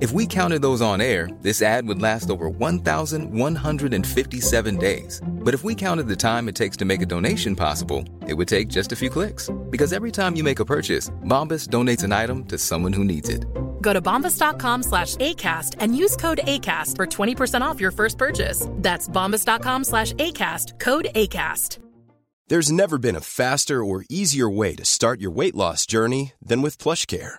If we counted those on air, this ad would last over 1,157 days. But if we counted the time it takes to make a donation possible, it would take just a few clicks. Because every time you make a purchase, Bombas donates an item to someone who needs it. Go to bombas.com slash ACAST and use code ACAST for 20% off your first purchase. That's bombas.com slash ACAST, code ACAST. There's never been a faster or easier way to start your weight loss journey than with PlushCare.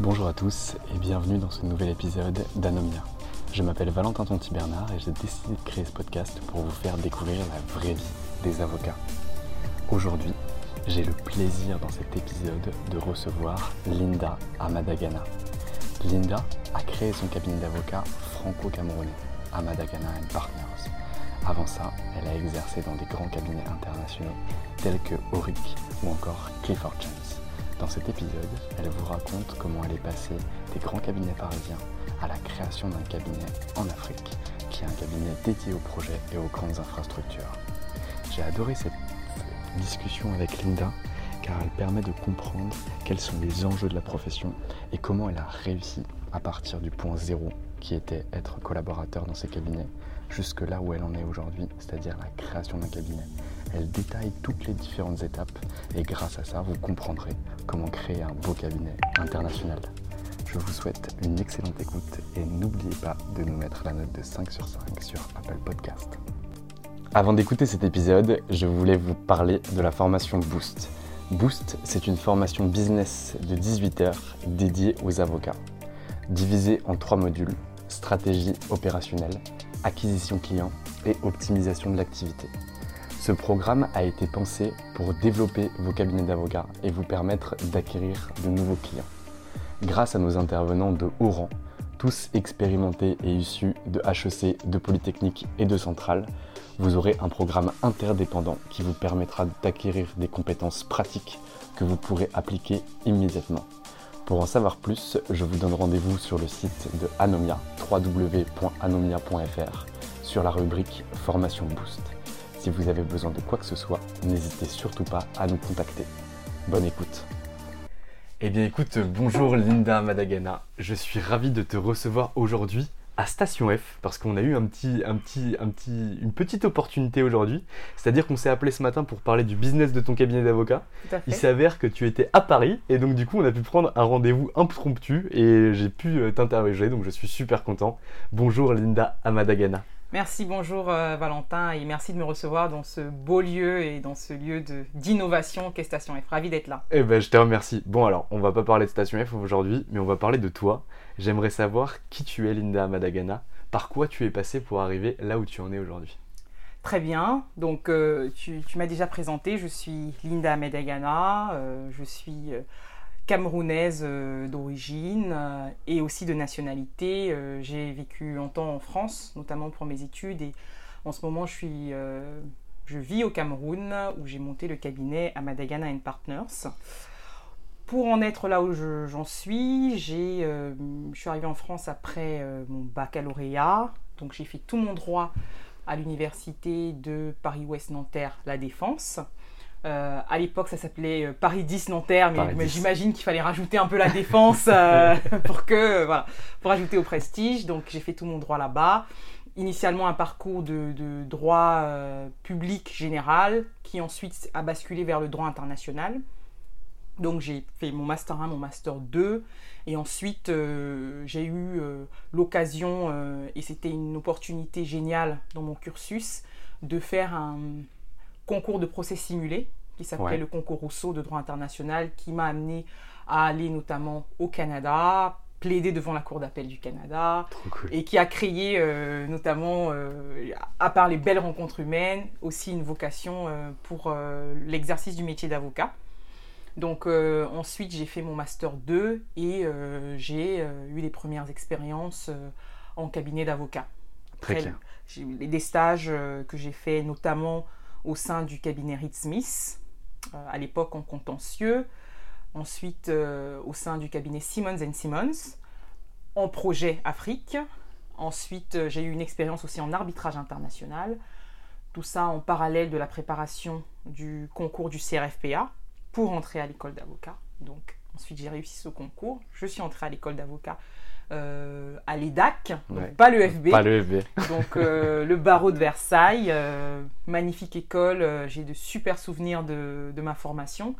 Bonjour à tous et bienvenue dans ce nouvel épisode d'Anomia. Je m'appelle Valentin Tonti Bernard et j'ai décidé de créer ce podcast pour vous faire découvrir la vraie vie des avocats. Aujourd'hui, j'ai le plaisir dans cet épisode de recevoir Linda Amadagana. Linda a créé son cabinet d'avocats franco-camerounais, Amadagana Partners. Avant ça, elle a exercé dans des grands cabinets internationaux tels que Auric ou encore Clifford Chance. Dans cet épisode, elle vous raconte comment elle est passée des grands cabinets parisiens à la création d'un cabinet en Afrique, qui est un cabinet dédié aux projets et aux grandes infrastructures. J'ai adoré cette discussion avec Linda car elle permet de comprendre quels sont les enjeux de la profession et comment elle a réussi à partir du point zéro qui était être collaborateur dans ses cabinets jusque là où elle en est aujourd'hui, c'est-à-dire la création d'un cabinet. Elle détaille toutes les différentes étapes et grâce à ça, vous comprendrez comment créer un beau cabinet international. Je vous souhaite une excellente écoute et n'oubliez pas de nous mettre la note de 5 sur 5 sur Apple Podcast. Avant d'écouter cet épisode, je voulais vous parler de la formation Boost. Boost, c'est une formation business de 18 heures dédiée aux avocats, divisée en trois modules stratégie opérationnelle, acquisition client et optimisation de l'activité. Ce programme a été pensé pour développer vos cabinets d'avocats et vous permettre d'acquérir de nouveaux clients. Grâce à nos intervenants de haut rang, tous expérimentés et issus de HEC, de Polytechnique et de Centrale, vous aurez un programme interdépendant qui vous permettra d'acquérir des compétences pratiques que vous pourrez appliquer immédiatement. Pour en savoir plus, je vous donne rendez-vous sur le site de Anomia, www.anomia.fr, sur la rubrique Formation Boost. Si vous avez besoin de quoi que ce soit, n'hésitez surtout pas à nous contacter. Bonne écoute. Eh bien écoute, bonjour Linda Madagana, je suis ravi de te recevoir aujourd'hui à Station F parce qu'on a eu un petit, un petit, un petit, une petite opportunité aujourd'hui. C'est-à-dire qu'on s'est appelé ce matin pour parler du business de ton cabinet d'avocat. Il s'avère que tu étais à Paris et donc du coup on a pu prendre un rendez-vous impromptu et j'ai pu euh, t'interroger donc je suis super content. Bonjour Linda Amadagana. Merci, bonjour euh, Valentin et merci de me recevoir dans ce beau lieu et dans ce lieu d'innovation qu'est Station F. Ravi d'être là. Eh ben je te remercie. Bon alors, on va pas parler de Station F aujourd'hui, mais on va parler de toi. J'aimerais savoir qui tu es Linda Madagana, par quoi tu es passé pour arriver là où tu en es aujourd'hui? Très bien, donc euh, tu, m'as déjà présenté, je suis Linda Madagana, euh, je suis camerounaise euh, d'origine euh, et aussi de nationalité. Euh, j'ai vécu longtemps en France, notamment pour mes études, et en ce moment je, suis, je vis au Cameroun où j'ai monté le cabinet à Madagana Partners. Pour en être là où j'en suis, je suis arrivée en France après mon baccalauréat, donc j'ai fait tout mon droit à l'université de Paris-Ouest Nanterre La Défense. Euh, à l'époque, ça s'appelait euh, Paris 10 Nanterre, mais, j'imagine qu'il fallait rajouter un peu la défense euh, pour que, voilà, pour ajouter au prestige. Donc, j'ai fait tout mon droit là-bas. Initialement, un parcours de, droit public général, qui ensuite a basculé vers le droit international. Donc j'ai fait mon master 1, mon master 2, et ensuite euh, j'ai eu euh, l'occasion, euh, et c'était une opportunité géniale dans mon cursus, de faire un concours de procès simulé qui s'appelait Ouais. le concours Rousseau de droit international, qui m'a amené à aller notamment au Canada, plaider devant la Cour d'appel du Canada, cool. et qui a créé euh, notamment, euh, à part les belles rencontres humaines, aussi une vocation euh, pour l'exercice du métier d'avocat. Donc ensuite j'ai fait mon master 2 et j'ai eu les premières expériences en cabinet d'avocat. Très clair. Des stages que j'ai fait notamment au sein du cabinet Reed Smith, à l'époque en contentieux. Ensuite euh, au sein du cabinet Simmons Simmons, en projet Afrique. Ensuite euh, j'ai eu une expérience aussi en arbitrage international. Tout ça en parallèle de la préparation du concours du CRFPA pour entrer à l'école d'avocat. Donc ensuite j'ai réussi ce concours. Je suis entrée à l'école d'avocat euh, à l'EDAC, donc Ouais. pas le FB. Pas le FB. Donc euh, le barreau de Versailles, euh, magnifique école, j'ai de super souvenirs de, de ma formation.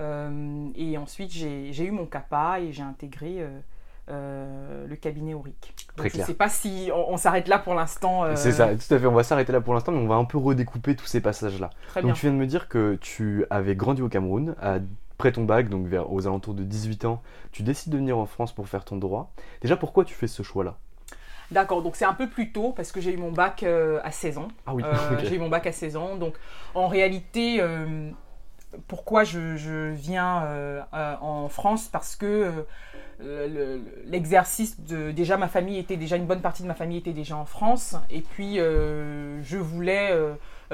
Et ensuite j'ai eu mon CAPA et j'ai intégré euh, le cabinet Auric. Donc, je ne sais pas si on, on s'arrête là pour l'instant. euh, C'est ça, tout à fait. On va s'arrêter là pour l'instant, mais on va un peu redécouper tous ces passages-là. Très Donc bien. tu viens de me dire que tu avais grandi au Cameroun, après ton bac, donc vers, aux alentours de 18 ans, tu décides de venir en France pour faire ton droit. Déjà, pourquoi tu fais ce choix-là? D'accord, donc c'est un peu plus tôt parce que j'ai eu mon bac euh, à 16 ans. Ah oui, Euh. J'ai eu mon bac à 16 ans. Donc en réalité, euh, pourquoi je, je viens en France? Parce que le- le- l'exercice de. Déjà, ma famille était déjà. Une bonne partie de ma famille était déjà en France. Et puis, je voulais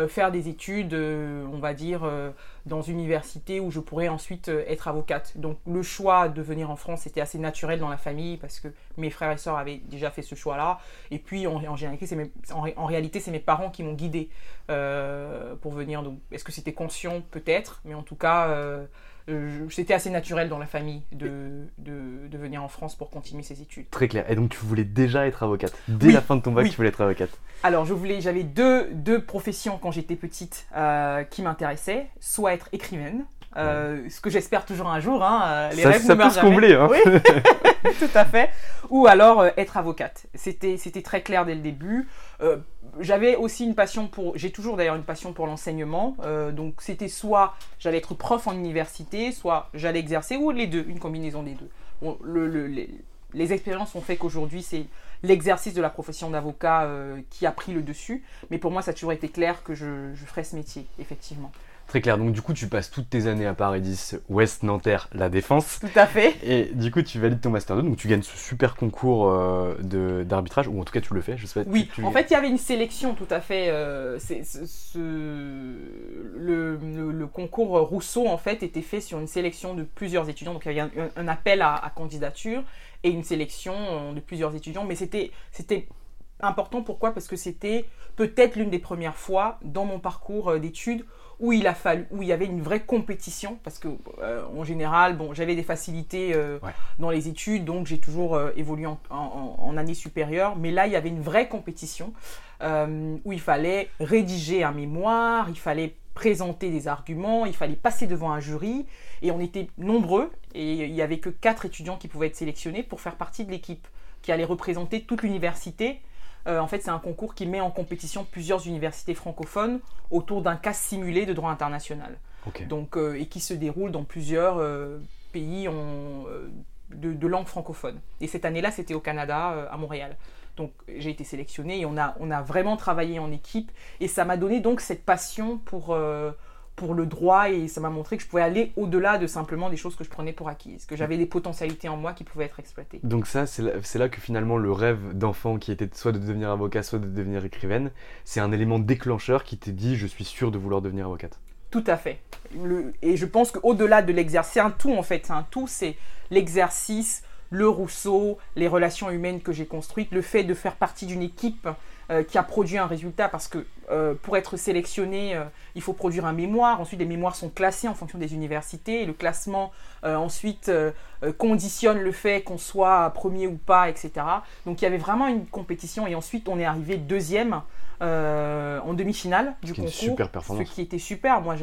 faire des études, euh, on va dire, euh, dans une université où je pourrais ensuite euh, être avocate. Donc le choix de venir en France était assez naturel dans la famille parce que mes frères et sœurs avaient déjà fait ce choix-là. Et puis en, en, mes- en, ré- en réalité, c'est mes parents qui m'ont guidé euh, pour venir. Donc est-ce que c'était conscient? Peut-être, mais en tout cas, euh, euh, c'était assez naturel dans la famille de, de, de venir en France pour continuer ses études. Très clair. Et donc tu voulais déjà être avocate. Dès Oui, la fin de ton bac, oui. tu voulais être avocate. Alors, je voulais, j'avais deux, deux professions quand j'étais petite euh, qui m'intéressaient, soit être écrivaine, euh, ce que j'espère toujours un jour. Hein, euh, les ça rêves ça ne peut se jamais. combler. Hein. Oui, tout à fait. Ou alors euh, être avocate. C'était, c'était très clair dès le début. Euh, j'avais aussi une passion pour, j'ai toujours d'ailleurs une passion pour l'enseignement. Donc c'était soit j'allais être prof en université, soit j'allais exercer, ou les deux, une combinaison des deux. Bon, le- le- les, les expériences ont fait qu'aujourd'hui c'est l'exercice de la profession d'avocat qui a pris le dessus. Mais pour moi ça a toujours été clair que je, je ferais ce métier, effectivement. Très clair. Donc du coup, tu passes toutes tes années à Paris 10, Ouest, Nanterre, La Défense. Tout à fait. Et du coup, tu valides ton Master 2, donc tu gagnes ce super concours euh, d'arbitrage, ou en tout cas tu le fais, je sais pas. Oui, tu- tu- en fait, il y avait une sélection tout à fait. euh, c'est- ce- ce- le, le- le concours Rousseau, en fait, était fait sur une sélection de plusieurs étudiants. Donc, il y avait un, un appel à, à candidature et une sélection euh, de plusieurs étudiants. Mais c'était c'était important. Pourquoi? Parce que c'était peut-être l'une des premières fois dans mon parcours d'études où il a fallu, où il y avait une vraie compétition, parce que euh, en général, bon, j'avais des facilités euh, Ouais. dans les études, donc j'ai toujours euh, évolué en, en, en année supérieure, mais là, il y avait une vraie compétition où il fallait rédiger un mémoire, il fallait présenter des arguments, il fallait passer devant un jury, et on était nombreux, et il n'y avait que quatre étudiants qui pouvaient être sélectionnés pour faire partie de l'équipe qui allait représenter toute l'université. Euh, en fait, c'est un concours qui met en compétition plusieurs universités francophones autour d'un cas simulé de droit international. Donc, euh, et qui se déroule dans plusieurs euh, pays en, de, de langue francophone. Et cette année-là, c'était au Canada, à Montréal. Donc, j'ai été sélectionnée et on a, on a vraiment travaillé en équipe. Et ça m'a donné donc cette passion pour, pour le droit et ça m'a montré que je pouvais aller au-delà de simplement des choses que je prenais pour acquises, que j'avais des potentialités en moi qui pouvaient être exploitées. Donc ça, c'est là, que finalement le rêve d'enfant qui était soit de devenir avocat, soit de devenir écrivaine, c'est un élément déclencheur qui t'est dit je suis sûr de vouloir devenir avocate. Tout à fait. Le- et je pense qu'au-delà de l'exercice, c'est un tout en fait, c'est un tout, c'est l'exercice, le Rousseau, les relations humaines que j'ai construites, le fait de faire partie d'une équipe euh, qui a produit un résultat parce que euh, pour être sélectionné, euh, il faut produire un mémoire. Ensuite, les mémoires sont classés en fonction des universités. Et le classement, ensuite, conditionne le fait qu'on soit premier ou pas, etc. Donc, il y avait vraiment une compétition. Et ensuite, on est arrivé deuxième en demi-finale du concours. Super performance. Ce qui était super. Moi,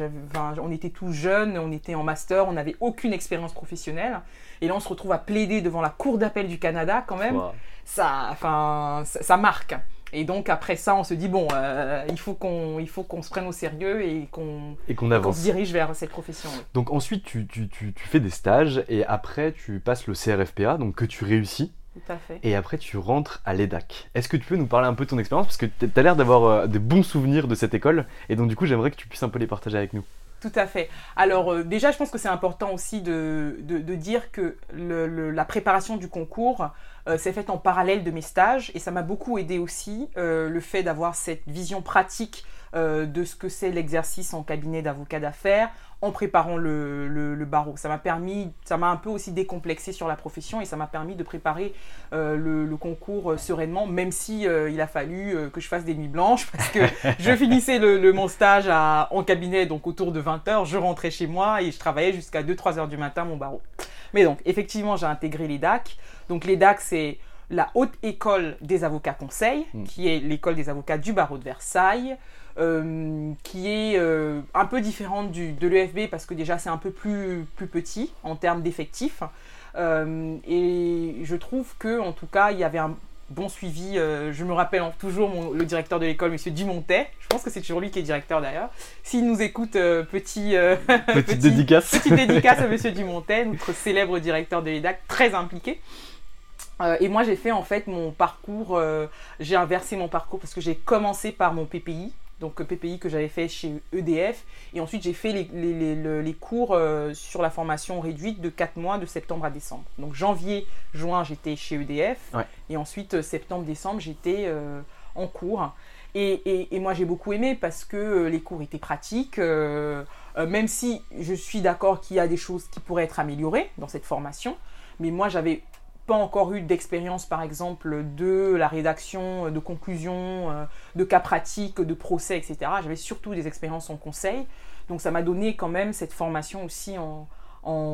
on était tous jeunes, on était en master, on n'avait aucune expérience professionnelle. Et là, on se retrouve à plaider devant la Cour d'appel du Canada, quand même. Ça, enfin, ça marque. Et donc après ça, on se dit bon, euh, il faut qu'on il faut qu'on se prenne au sérieux et qu'on et qu'on avance, se dirige vers cette profession. Donc ensuite, tu, tu, tu, tu, fais des stages et après tu passes le CRFPA, donc que tu réussis. Tout à fait. Et après, tu rentres à l'EDAC. Est-ce que tu peux nous parler un peu de ton expérience? Parce que tu as l'air d'avoir euh, des bons souvenirs de cette école. Et donc, du coup, j'aimerais que tu puisses un peu les partager avec nous. Tout à fait. Alors euh, déjà, je pense que c'est important aussi de, dire que la préparation du concours euh, s'est faite en parallèle de mes stages et ça m'a beaucoup aidé aussi euh, le fait d'avoir cette vision pratique de ce que c'est l'exercice en cabinet d'avocat d'affaires en préparant le, le, barreau. Ça m'a permis, ça m'a un peu aussi décomplexé sur la profession et ça m'a permis de préparer le, le, concours sereinement, même si il a fallu que je fasse des nuits blanches parce que je finissais le, mon stage à, en cabinet donc autour de 20h, je rentrais chez moi et je travaillais jusqu'à 2-3 heures du matin mon barreau. Mais donc, effectivement, j'ai intégré les DAC. Donc, les DAC, c'est la Haute École des Avocats Conseils, hmm. qui est l'école des avocats du barreau de Versailles, euh, qui est euh, un peu différente du, de l'EFB parce que déjà, c'est un peu plus, plus petit en termes d'effectifs. Euh, et je trouve que, en tout cas, il y avait un bon suivi. Je me rappelle toujours le directeur de l'école, Monsieur Dumontet. Je pense que c'est toujours lui qui est directeur d'ailleurs. S'il nous écoute, petit, petite dédicace. Petite dédicace à Monsieur Dumontet, notre célèbre directeur de l'EDAC, très impliqué. et moi, j'ai fait en fait mon parcours, j'ai inversé mon parcours parce que j'ai commencé par mon PPI, donc PPI que j'avais fait chez EDF. Et ensuite, j'ai fait les, cours euh, sur la formation réduite de 4 mois, de septembre à décembre. Donc janvier, juin, j'étais chez EDF. Et ensuite, euh, septembre, décembre, j'étais euh, en cours. Et, moi, j'ai beaucoup aimé parce que les cours étaient pratiques. même si je suis d'accord qu'il y a des choses qui pourraient être améliorées dans cette formation. Mais moi, j'avais encore eu d'expérience, par exemple, de la rédaction de conclusions, euh, de cas pratiques, de procès, etc. J'avais surtout des expériences en conseil. Donc ça m'a donné quand même cette formation aussi en,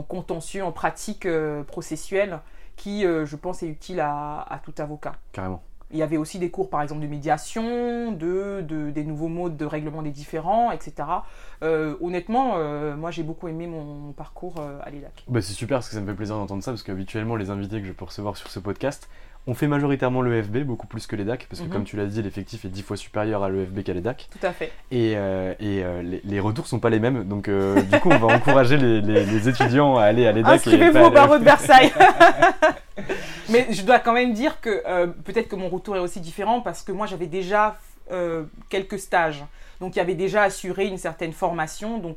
contentieux, en pratique euh, processuelle, qui, euh, je pense, est utile à tout avocat. Carrément. Il y avait aussi des cours, par exemple, de médiation, de, des nouveaux modes de règlement des différends, etc. Euh, honnêtement, euh, moi, j'ai beaucoup aimé mon, parcours euh, à l'EDAC. Bah, c'est super parce que ça me fait plaisir d'entendre ça, parce qu'habituellement, les invités que je peux recevoir sur ce podcast, on fait majoritairement l'EFB, beaucoup plus que l'EDAC, parce que mhm. comme tu l'as dit, l'effectif est dix fois supérieur à l'EFB qu'à l'EDAC. Tout à fait. Et, et les, les, retours sont pas les mêmes, donc du coup, on va encourager les, les, étudiants à aller à l'EDAC. Inscrivez-vous au barreau de Versailles Mais je dois quand même dire que euh, peut-être que mon retour est aussi différent parce que moi j'avais déjà euh, quelques stages. Donc il y avait déjà assuré une certaine formation. Donc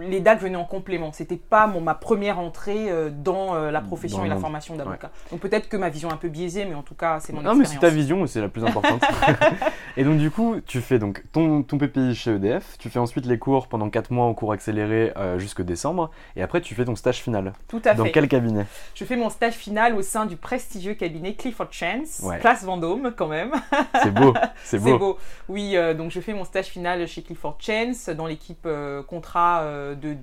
les DAC venaient en complément. C'était pas mon, ma première entrée euh, dans euh, la profession et la formation d'avocat. Donc peut-être que ma vision est un peu biaisée, mais en tout cas c'est mon non, expérience. Non mais c'est ta vision, c'est la plus importante. et donc du coup, tu fais donc ton, ton PPI chez EDF. Tu fais ensuite les cours pendant 4 mois en cours accéléré euh, jusque décembre. Et après tu fais ton stage final. Tout à fait. Dans quel cabinet? Je fais mon stage final au sein du prestigieux cabinet Clifford Chance, place Vendôme quand même. c'est beau, c'est beau. beau. Oui, donc je fais mon stage final chez Clifford Chance dans l'équipe contrat de,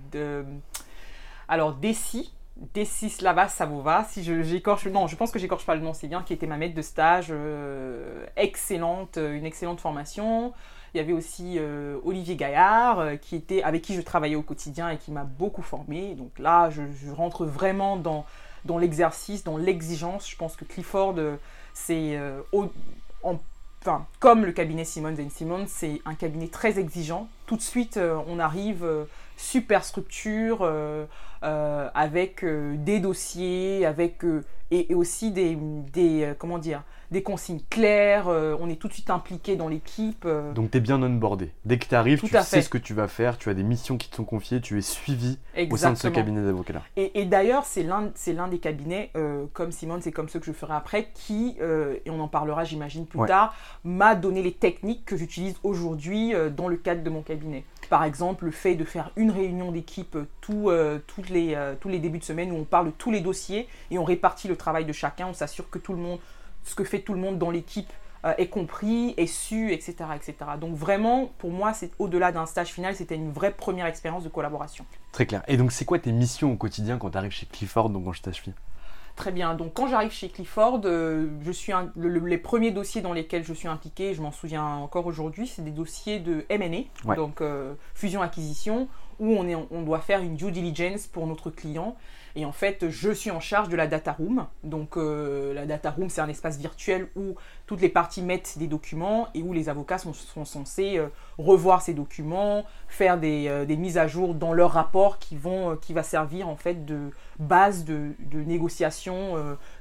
alors Desi, Desi Slava Savova, si j'écorche, non, je pense que j'écorche pas le nom, c'est bien, qui était ma maître de stage, euh, excellente, euh, une excellente formation. Il y avait aussi euh, Olivier Gaillard, qui était, avec qui je travaillais au quotidien et qui m'a beaucoup formé. Donc là, je, rentre vraiment dans, dans l'exercice, dans l'exigence. Je pense que Clifford, c'est enfin, comme le cabinet Simmons Simmons, c'est un cabinet très exigeant. Tout de suite, on arrive super structure euh, euh, avec euh, des dossiers, avec et, aussi des, des comment dire des consignes claires, on est tout de suite impliqué dans l'équipe. Donc tu es bien onboardé. Dès que tu arrives, tu sais ce que tu vas faire, tu as des missions qui te sont confiées, tu es suivi au sein de ce cabinet d'avocats-là. Et, d'ailleurs, c'est l'un des cabinets, comme Simone, c'est comme ceux que je ferai après, qui, et on en parlera j'imagine plus tard, m'a donné les techniques que j'utilise aujourd'hui dans le cadre de mon cabinet. Par exemple, le fait de faire une réunion d'équipe tout, euh, les, euh, tous les débuts de semaine où on parle de tous les dossiers et on répartit le travail de chacun, on s'assure que tout le monde, ce que fait tout le monde dans l'équipe est compris, est su, etc., etc. Donc vraiment, pour moi, c'est au-delà d'un stage final, c'était une vraie première expérience de collaboration. Très clair. Et donc, c'est quoi tes missions au quotidien quand tu arrives chez Clifford, donc en stage final Très bien. Donc quand j'arrive chez Clifford, euh, je suis les premiers dossiers dans lesquels je suis impliqué, je m'en souviens encore aujourd'hui, c'est des dossiers de M&A, donc euh, fusion-acquisition, où on, est, on doit faire une due diligence pour notre client. Et en fait, je suis en charge de la data room. Donc, euh, la data room, c'est un espace virtuel où toutes les parties mettent des documents et où les avocats sont, censés euh, revoir ces documents, faire euh, des, mises à jour dans leur rapport qui, vont, qui va servir en fait de base de, négociation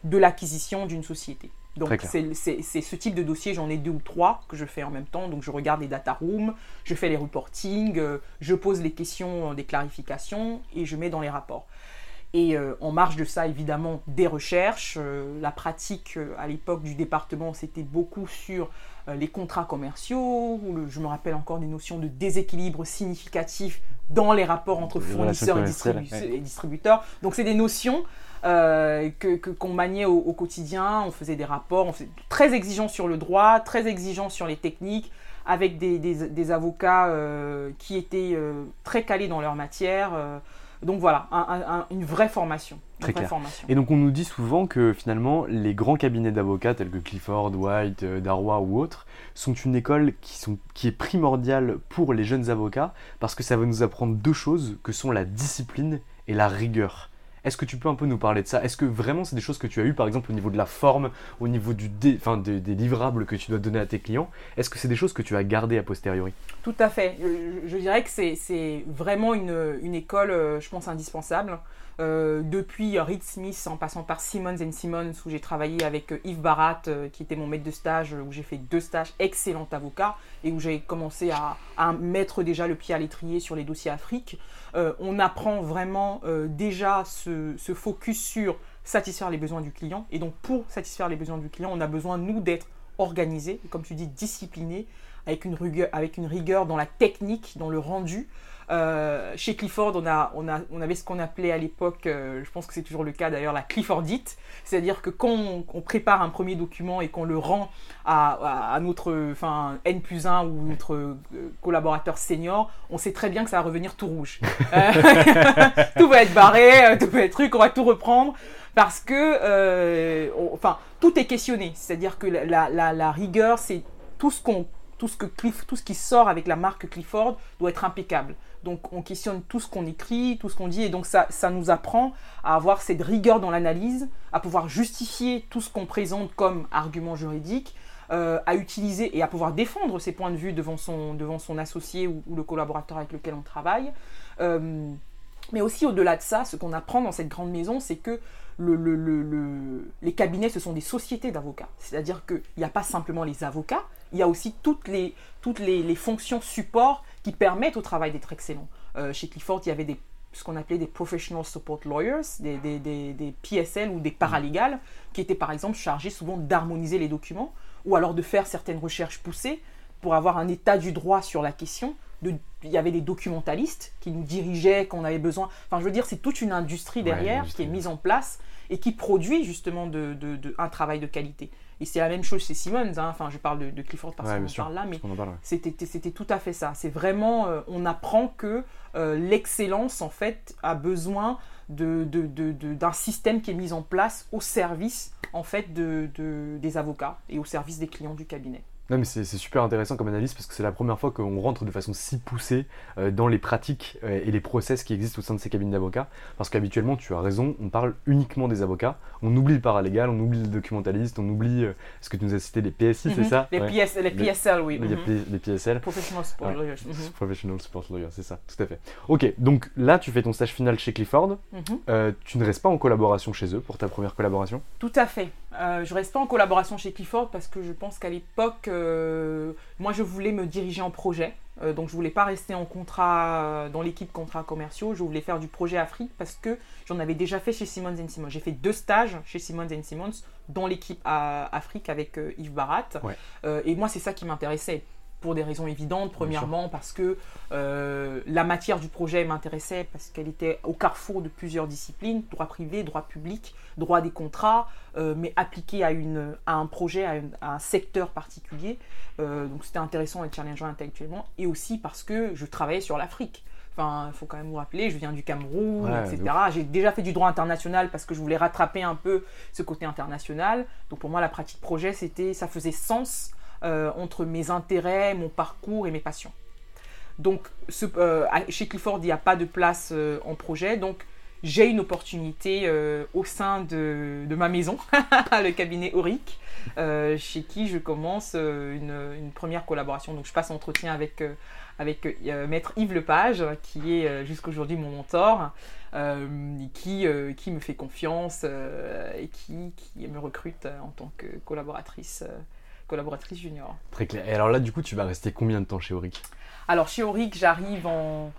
de l'acquisition d'une société. Donc c'est ce type de dossier, j'en ai deux ou trois que je fais en même temps. Donc je regarde les data rooms, je fais les reporting, je pose les questions, des clarifications et je mets dans les rapports. Et euh, en marge de ça, évidemment, des recherches. Euh, la pratique euh, à l'époque du département, c'était beaucoup sur les contrats commerciaux. Où je me rappelle encore des notions de déséquilibre significatif dans les rapports entre fournisseurs et, distributeurs. Donc, c'est des notions que qu'on maniait au, quotidien. On faisait des rapports, on faisait très exigeants sur le droit, très exigeants sur les techniques, avec des, des avocats qui étaient très calés dans leur matière. Donc voilà, une vraie formation. Très clair. Et donc on nous dit souvent que finalement les grands cabinets d'avocats tels que Clifford, White, euh, Darrois ou autres sont une école qui, sont, qui est primordiale pour les jeunes avocats parce que ça va nous apprendre deux choses que sont la discipline et la rigueur. Est-ce que tu peux un peu nous parler de ça? Est-ce que vraiment c'est des choses que tu as eues, par exemple, au niveau de la forme, au niveau du des, livrables que tu dois donner à tes clients? Est-ce que c'est des choses que tu as gardées a posteriori? Tout à fait. Je, dirais que c'est vraiment une, une, école, euh, je pense, indispensable. Euh, depuis Reed Smith en passant par Simmons Simmons où j'ai travaillé avec euh, Yves Barat qui était mon maître de stage où j'ai fait deux stages excellent avocat et où j'ai commencé à, mettre déjà le pied à l'étrier sur les dossiers Afrique euh, on apprend vraiment euh, déjà ce, focus sur satisfaire les besoins du client. Et donc pour satisfaire les besoins du client, on a besoin, nous, d'être organisés, comme tu dis, disciplinés, avec une rigueur dans la technique, dans le rendu, euh, chez Clifford, on, a, avait ce qu'on appelait à l'époque, euh, je pense que c'est toujours le cas d'ailleurs, la Cliffordite. C'est-à-dire que quand on, prépare un premier document et qu'on le rend à, notre N plus 1 ou notre euh, collaborateur senior, on sait très bien que ça va revenir tout rouge. tout va être barré, tout va être truc, on va tout reprendre. Parce que, enfin, tout est questionné. C'est-à-dire que la, rigueur, c'est tout ce tout ce, que tout ce qui sort avec la marque Clifford doit être impeccable. Donc on questionne tout ce qu'on écrit, tout ce qu'on dit, et donc ça, nous apprend à avoir cette rigueur dans l'analyse, à pouvoir justifier tout ce qu'on présente comme argument juridique, euh, à utiliser et à pouvoir défendre ses points de vue devant son, associé ou, le collaborateur avec lequel on travaille. Euh, mais aussi au-delà de ça, ce qu'on apprend dans cette grande maison, c'est que le, le, les cabinets, ce sont des sociétés d'avocats. C'est-à-dire qu'il n'y a pas simplement les avocats, il y a aussi toutes les, toutes les, fonctions support qui permettent au travail d'être excellent. Euh, chez Clifford, il y avait des, ce qu'on appelait des Professional Support Lawyers, des, des, des, PSL ou des paralégales, qui étaient par exemple chargés souvent d'harmoniser les documents ou alors de faire certaines recherches poussées pour avoir un état du droit sur la question. De, il y avait des documentalistes qui nous dirigeaient quand on avait besoin. Enfin, je veux dire, c'est toute une industrie derrière qui est mise en place et qui produit justement de, de, un travail de qualité. Et c'est la même chose chez Simmons, hein. enfin je parle de, Clifford parce qu'on en parle là, mais c'était tout à fait ça. C'est vraiment, euh, on apprend que euh, l'excellence en fait a besoin d'un de, de, système qui est mis en place au service en fait des avocats et au service des clients du cabinet. Non, mais c'est super intéressant comme analyse parce que c'est la première fois qu'on rentre de façon si poussée euh, dans les pratiques euh, et les process qui existent au sein de ces cabines d'avocats. Parce qu'habituellement, tu as raison, on parle uniquement des avocats. On oublie le paralégal, on oublie les documentalistes, on oublie euh, ce que tu nous as cité, les PSI, c'est mhm. ça? Les, les, PSL, oui. Les, mhm. les, PSL. Professional Support Lawyers. Mhm. Professional Support Lawyers, c'est ça, tout à fait. Ok, donc là, tu fais ton stage final chez Clifford. tu ne restes pas en collaboration chez eux pour ta première collaboration? Tout à fait. Je ne reste pas en collaboration chez Clifford parce que je pense qu'à l'époque, euh, moi, je voulais me diriger en projet. Euh, donc, je voulais pas rester en contrat euh, dans l'équipe contrats commerciaux. Je voulais faire du projet Afrique parce que j'en avais déjà fait chez Simmons Simmons. J'ai fait deux stages chez Simmons Simmons dans l'équipe Afrique avec Yves Barat. et moi, c'est ça qui m'intéressait pour des raisons évidentes. Premièrement, parce que euh, la matière du projet m'intéressait, parce qu'elle était au carrefour de plusieurs disciplines, droit privé, droit public, droit des contrats, euh, mais appliqué à, une, à un projet, à, un secteur particulier. Euh, donc c'était intéressant et challengeant intellectuellement. Et aussi parce que je travaillais sur l'Afrique. Enfin, il faut quand même vous rappeler, je viens du Cameroun, etc. J'ai déjà fait du droit international parce que je voulais rattraper un peu ce côté international. Donc pour moi, la pratique projet, c'était, ça faisait sens euh, entre mes intérêts, mon parcours et mes passions. Donc euh, chez Clifford, il n'y a pas de place euh, en projet. Donc j'ai une opportunité au sein de, ma maison, le cabinet Auric, chez qui je commence une, première collaboration. Donc je passe entretien avec, avec maître Yves Lepage, qui est jusqu'aujourd'hui mon mentor, qui, qui me fait confiance et qui, qui, me recrute en tant que collaboratrice collaboratrice junior. Très clair. Et alors là, du coup, tu vas rester combien de temps chez Auric? Alors, chez Auric, j'arrive en.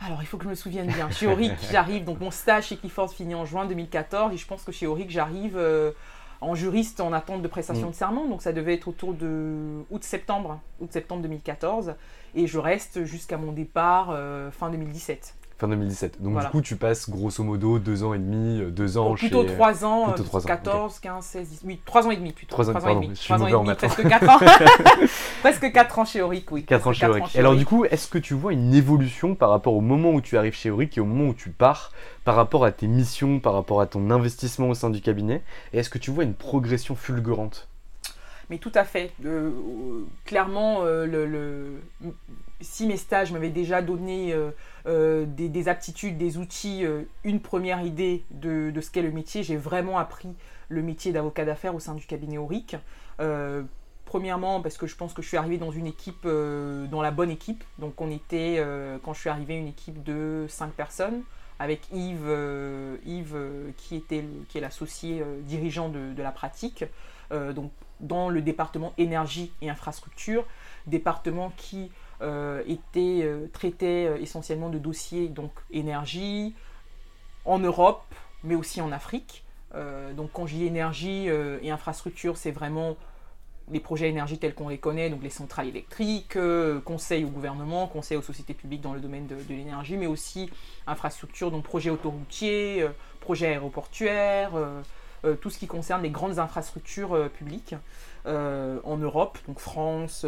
Alors, il faut que je me souvienne bien. Chez Auric, j'arrive. Donc, mon stage chez Clifford finit en juin 2014. Et je pense que chez Auric, j'arrive euh, en juriste en attente de prestation mm. de serment. Donc, ça devait être autour de août-septembre. Août-septembre 2014. Et je reste jusqu'à mon départ euh, fin 2017. Fin 2017. Donc du coup, tu passes grosso modo deux ans et demi, euh, deux ans chez... Plutôt trois ans, plutôt 3 ans 14, 15, 16, 18, oui, trois ans et demi plutôt. Trois ans, et demi. Je suis en. Presque quatre ans. presque quatre ans chez Auric, oui. Quatre ans chez Auric. Alors du coup, est-ce que tu vois une évolution par rapport au moment où tu arrives chez Auric et au moment où tu pars, par rapport à tes missions, par rapport à ton investissement au sein du cabinet? Et est-ce que tu vois une progression fulgurante? Mais tout à fait. Euh, clairement, euh, le, si mes stages m'avaient déjà donné euh, des, aptitudes, des outils, une première idée de, ce qu'est le métier, j'ai vraiment appris le métier d'avocat d'affaires au sein du cabinet Auric. premièrement, parce que je pense que je suis arrivée dans une équipe, dans la bonne équipe. Donc, on était, quand je suis arrivée, une équipe de 5 personnes avec Yves, Yves qui, était, qui est l'associé dirigeant de, la pratique. donc dans le département énergie et infrastructure, département qui euh, était euh, traitait euh, essentiellement de dossiers donc énergie en Europe, mais aussi en Afrique. donc quand je dis énergie et infrastructure, c'est vraiment les projets énergie tels qu'on les connaît, donc les centrales électriques, conseil au gouvernement, conseil aux sociétés publiques dans le domaine de, l'énergie, mais aussi infrastructure, donc projets autoroutiers, projets aéroportuaires, euh, tout ce qui concerne les grandes infrastructures euh, publiques euh, en Europe, donc France,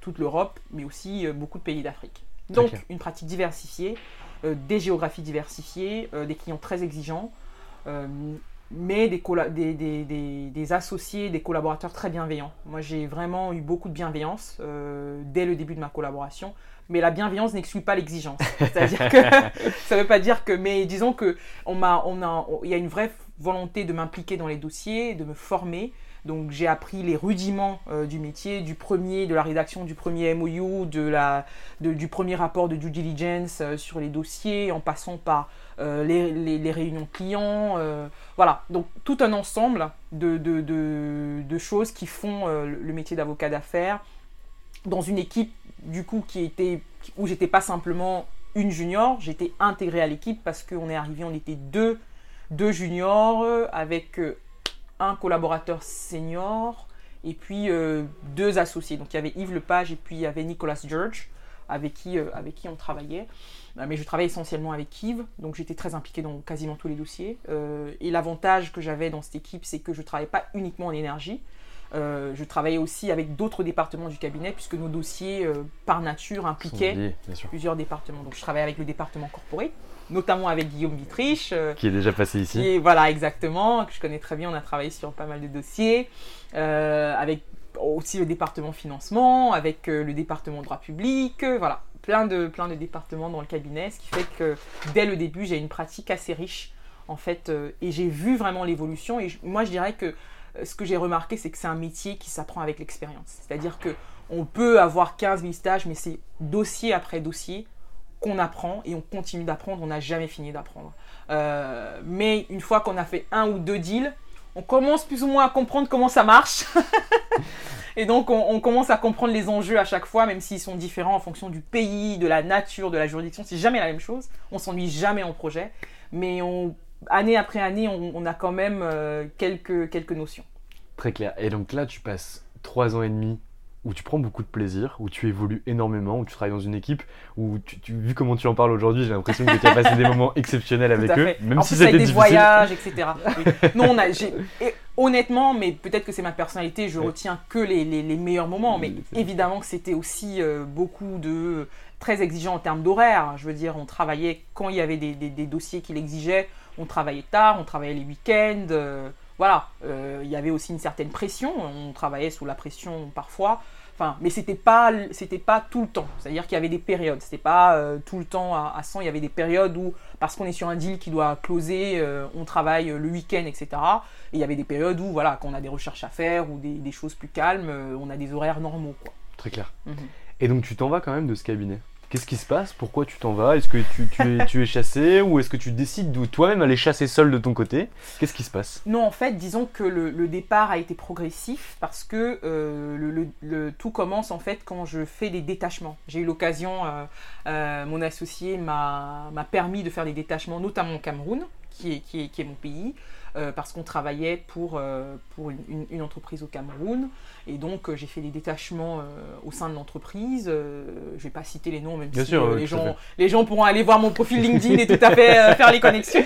toute l'Europe, mais aussi beaucoup de pays d'Afrique. Donc une pratique diversifiée, des géographies diversifiées, des clients très exigeants, mais des, des, des, associés, des collaborateurs très bienveillants. Moi, j'ai vraiment eu beaucoup de bienveillance dès le début de ma collaboration, mais la bienveillance n'exclut pas l'exigence. C'est-à-dire que ça ne veut pas dire que, mais disons que on a, on a, il y a une vraie volonté de m'impliquer dans les dossiers, de me former. Donc j'ai appris les rudiments euh, du métier, du premier, de la rédaction du premier MOU, de la, du premier rapport de due diligence euh, sur les dossiers, en passant par euh, les, réunions clients. voilà, donc tout un ensemble de, de choses qui font le métier d'avocat d'affaires dans une équipe du coup qui était où j'étais pas simplement une junior, j'étais intégrée à l'équipe parce qu'on est arrivé, on était deux deux juniors avec un collaborateur senior et puis euh, deux associés. Donc il y avait Yves Lepage et puis il y avait Nicolas George avec qui, avec qui on travaillait. Mais je travaillais essentiellement avec Yves, donc j'étais très impliquée dans quasiment tous les dossiers. et l'avantage que j'avais dans cette équipe, c'est que je ne travaillais pas uniquement en énergie. je travaillais aussi avec d'autres départements du cabinet, puisque nos dossiers, par nature, impliquaient plusieurs départements. Donc je travaillais avec le département corporé, notamment avec Guillaume Vitriche. Euh, qui est déjà passé ici. Et voilà, exactement, que je connais très bien. On a travaillé sur pas mal de dossiers, euh, avec aussi le département financement, avec euh, le département droit public, voilà, plein de, plein de départements dans le cabinet, ce qui fait que dès le début, j'ai une pratique assez riche, en fait, et j'ai vu vraiment l'évolution. Et moi, je dirais que ce que j'ai remarqué, c'est que c'est un métier qui s'apprend avec l'expérience. C'est-à-dire que on peut avoir 15 000 stages, mais c'est dossier après dossier qu'on apprend et on continue d'apprendre, on n'a jamais fini d'apprendre. Euh, mais une fois qu'on a fait un ou deux deals, on commence plus ou moins à comprendre comment ça marche. et donc on, commence à comprendre les enjeux à chaque fois, même s'ils sont différents en fonction du pays, de la nature, de la juridiction. C'est jamais la même chose. On s'ennuie jamais en projet. Mais on, année après année, on, a quand même euh, quelques, quelques notions. Très clair. Et donc là, tu passes trois ans et demi où tu prends beaucoup de plaisir, où tu évolues énormément, où tu travailles dans une équipe, où tu, vu comment tu en parles aujourd'hui, j'ai l'impression que tu as passé des moments exceptionnels avec eux, même si c'était des voyages, etc. Non, on a, honnêtement, mais peut-être que c'est ma personnalité, je retiens que les, meilleurs moments, mais évidemment que c'était aussi euh, beaucoup de très exigeant en termes d'horaire. Je veux dire, on travaillait quand il y avait des, dossiers qui l'exigeaient, on travaillait tard, on travaillait les week-ends. Euh, voilà, euh, il y avait aussi une certaine pression. On travaillait sous la pression parfois. Enfin, mais c'était pas, c'était pas tout le temps. C'est-à-dire qu'il y avait des périodes. C'était pas euh, tout le temps à, 100. Il y avait des périodes où, parce qu'on est sur un deal qui doit closer, on travaille le week-end, etc. Et il y avait des périodes où, voilà, quand on a des recherches à faire ou des, choses plus calmes, on a des horaires normaux, quoi. Très clair. Mhm. Et donc tu t'en vas quand même de ce cabinet? Qu'est-ce qui se passe? Pourquoi tu t'en vas? Est-ce que tu, es, chassé? Ou est-ce que tu décides de toi-même aller chasser seul de ton côté? Qu'est-ce qui se passe? Non, en fait, disons que le, départ a été progressif parce que euh, le, tout commence en fait quand je fais des détachements. J'ai eu l'occasion, euh, euh, mon associé m'a permis de faire des détachements, notamment au Cameroun, qui est mon pays. Euh, parce qu'on travaillait pour, euh, pour une, entreprise au Cameroun. Et donc, euh, j'ai fait des détachements au sein de l'entreprise. je ne vais pas citer les noms, même si les, gens, les gens pourront aller voir mon profil LinkedIn et tout à fait faire les connexions.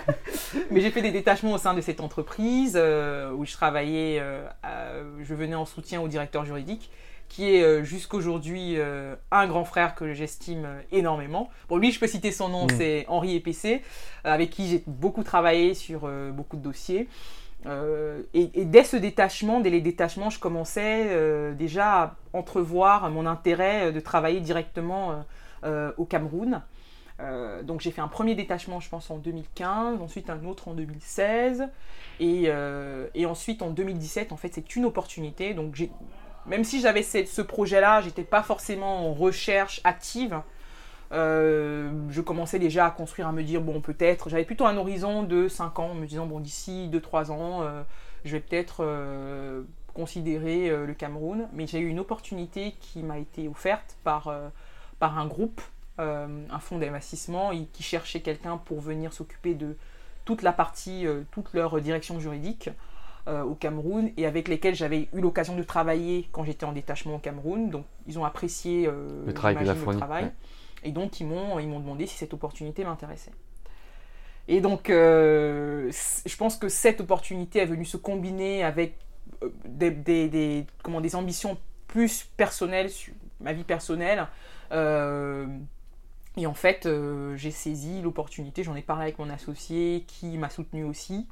Mais j'ai fait des détachements au sein de cette entreprise où je travaillais, je venais en soutien au directeur juridique qui est euh, jusqu'aujourd'hui euh, un grand frère que j'estime euh, énormément. Bon, lui, je peux citer son nom, mm. c'est Henri Épessé, avec qui j'ai beaucoup travaillé sur beaucoup de dossiers. Et, dès ce détachement, dès les détachements, je commençais déjà à entrevoir mon intérêt de travailler directement au Cameroun. donc j'ai fait un premier détachement, je pense, en 2015, ensuite un autre en 2016, et, et ensuite en 2017, en fait, c'est une opportunité. Donc j'ai même si j'avais ce projet-là, j'étais pas forcément en recherche active. Euh, je commençais déjà à construire, à me dire, bon, peut-être, j'avais plutôt un horizon de 5 ans, me disant, bon, d'ici 2-3 ans, euh, je vais peut-être euh, considérer le Cameroun. Mais j'ai eu une opportunité qui m'a été offerte par, par un groupe, un fonds d'investissement, qui cherchait quelqu'un pour venir s'occuper de toute la partie, toute leur direction juridique. Euh, au Cameroun et avec lesquels j'avais eu l'occasion de travailler quand j'étais en détachement au Cameroun. Donc ils ont apprécié euh, le travail, travail. Et donc ils m'ont, ils m'ont demandé si cette opportunité m'intéressait. Et donc euh, je pense que cette opportunité est venue se combiner avec des, des, comment, des ambitions plus personnelles, ma vie personnelle. Et en fait, j'ai saisi l'opportunité, j'en ai parlé avec mon associé qui m'a soutenu aussi.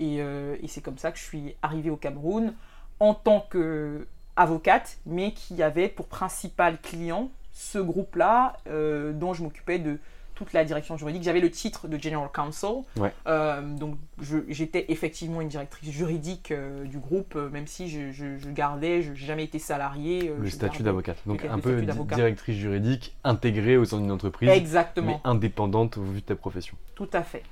Euh, et, c'est comme ça que je suis arrivée au Cameroun en tant qu'avocate, mais qui avait pour principal client ce groupe-là euh, dont je m'occupais de toute la direction juridique. J'avais le titre de General Counsel. Euh, donc j'étais effectivement une directrice juridique euh, du groupe, euh, même si je, gardais, je n'ai jamais été salariée. le statut d'avocate. Donc un peu directrice juridique intégrée au sein d'une entreprise. Exactement. Mais indépendante au vu de ta profession. Tout à fait.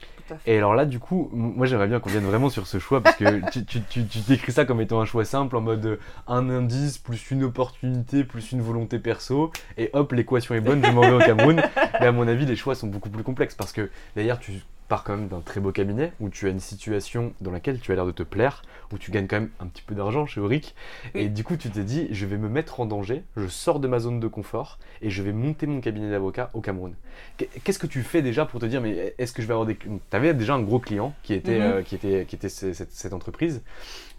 Et alors là, du coup, moi j'aimerais bien qu'on vienne vraiment sur ce choix parce que tu, tu, décris ça comme étant un choix simple en mode un indice plus une opportunité plus une volonté perso et hop, l'équation est bonne, je m'en vais au Cameroun. Mais à mon avis, les choix sont beaucoup plus complexes parce que d'ailleurs, tu pars quand même d'un très beau cabinet où tu as une situation dans laquelle tu as l'air de te plaire, où tu gagnes quand même un petit peu d'argent chez Auric. Et du coup, tu t'es dit, je vais me mettre en danger, je sors de ma zone de confort et je vais monter mon cabinet d'avocat au Cameroun. Qu'est-ce que tu fais déjà pour te dire, mais est-ce que je vais avoir des. Tu avais déjà un gros client qui était, mhm. euh, qui était, qui était cette entreprise.